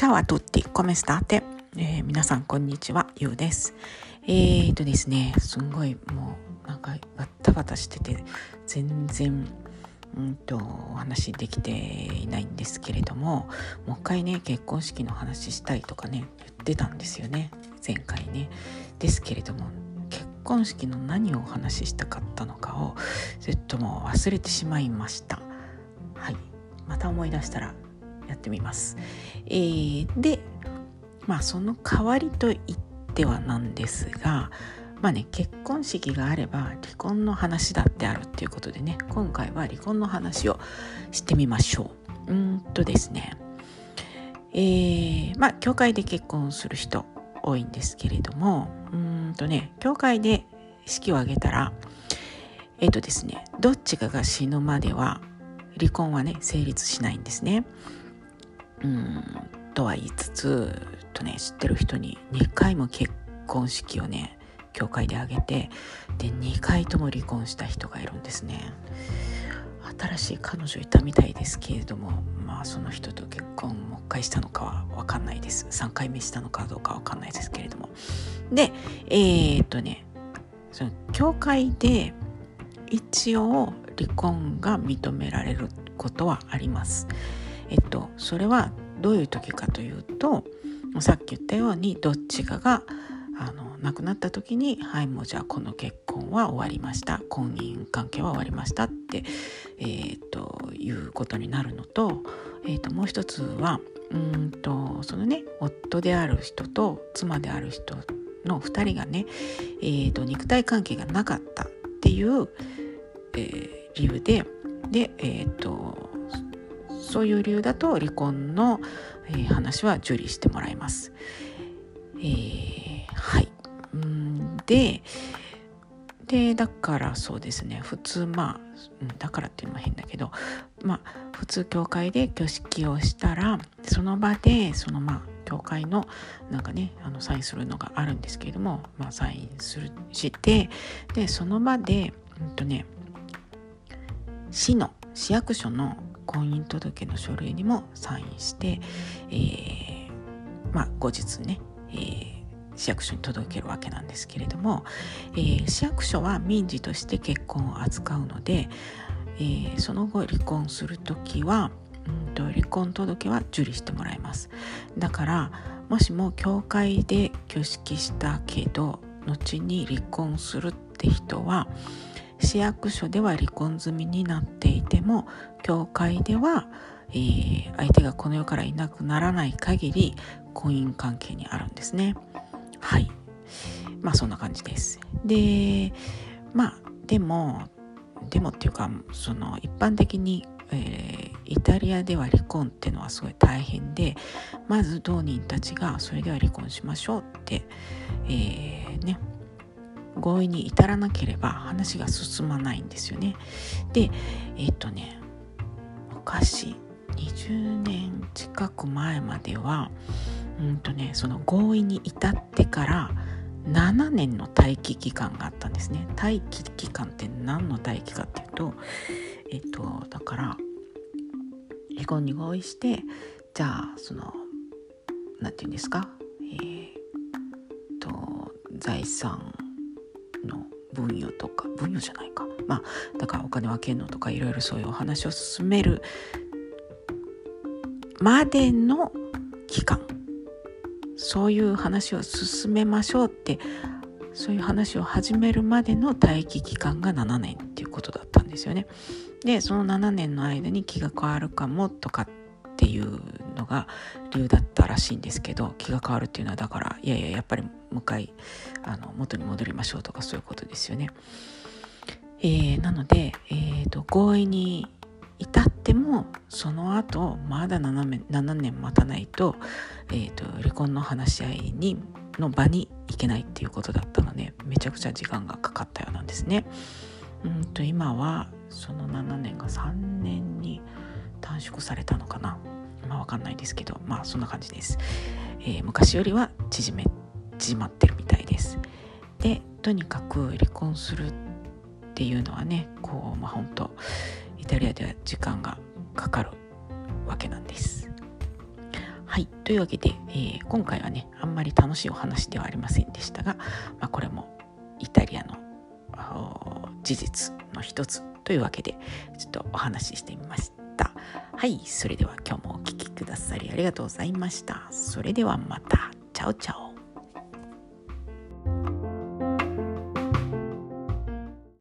Ciao a tutti, come state? えー、皆さんこんにちは、ゆうです。えーとですね、すんごいもうなんかバタバタしてて全然うんとお話できていないんですけれどももう一回ね結婚式の話したいとかね言ってたんですよね前回ねですけれども結婚式の何をお話ししたかったのかをずっともう忘れてしまいましたはいまた思い出したらやってみます。えー、でまあその代わりと言ってはなんですがまあね結婚式があれば離婚の話だってあるっていうことでね今回は離婚の話をしてみましょう。うんとですねえー、まあ教会で結婚する人多いんですけれどもうんとね教会で式を挙げたらえっ、とですねどっちかが死ぬまでは離婚はね成立しないんですね。うん。とは言いつつとね知ってる人に2回も結婚式をね教会で挙げてで2回とも離婚した人がいるんですね。新しい彼女いたみたいですけれどもまあその人と結婚もう一回したのかは分かんないです。3回目したのかどうか分かんないですけれども。でえー、っとねその教会で一応離婚が認められることはあります。えっとそれはどういう時かというとさっき言ったようにどっちかがあの亡くなった時にはいもうじゃあこの結婚は終わりました。婚姻関係は終わりましたって、えー、ということになるのと,、えー、ともう一つはうんとそのね夫である人と妻である人の2人がね、えー、と肉体関係がなかったっていう、えー、理由ででえっ、とそういう理由だと離婚の、えー、話は受理してもらいます。えー、はいうんででだからそうですね普通まあだからっていうのも変だけどまあ普通教会で挙式をしたらその場でそのまあ教会のなんかねあのサインするのがあるんですけれども、まあ、サインするしてでその場で、うんとね、市の市役所の婚姻届の書類にもサインして、えー、まあ、後日ね、えー、市役所に届けるわけなんですけれども、えー、市役所は民事として結婚を扱うので、え、その後離婚する時は、うんと、離婚届は受理してもらいます。だからもしも教会で挙式したけど後に離婚するって人は市役所では離婚済みになっていても教会では、えー、相手がこの世からいなくならない限り婚姻関係にあるんですね。はい。まあそんな感じです。でまあでもでもっていうかその一般的に、えー、イタリアでは離婚っていうのはすごい大変でまず当人たちがそれでは離婚しましょうって、えー、ね合意に至らなければ話が進まないんですよね。でえっ、とね昔20年近く前まではうんとねその合意に至ってから7年の待機期間があったんですね。待機期間って何の待機かっていうとえっ、とだから離婚に合意してじゃあその何て言うんですか？えー、と財産の分与とか分与じゃないか。まあだからお金分けるのとかいろいろそういうお話を進める。までの期間。そういう話を進めましょうってそういう話を始めるまでの待機期間が7年っていうことだったんですよね。でその7年の間に気が変わるかもとかっていうのが理由だったらしいんですけど気が変わるっていうのはだからいやいややっぱりもう一回あの元に戻りましょうとかそういうことですよね。えー、なので、えーと、合意に至ってもその後まだ 7, 年 ,7 年待たないと,、えーと、離婚の話し合いにの場に行けないっていうことだったのでめちゃくちゃ時間がかかったようなんですね。うんと今はその7年が3年に短縮されたのかな？まあわかんないですけど。まあそんな感じです、えー、昔よりは縮め縮まってるみたいです。でとにかく離婚するっていうのはねこうまあ本当イタリアでは時間がかかるわけなんです。はい。というわけで、えー、今回はねあんまり楽しいお話ではありませんでしたが、まあ、これもイタリアの事実の一つというわけでちょっとお話ししてみました。はいそれでは今日もお聴きくださりありがとうございました。それではまた。チャオチャオ。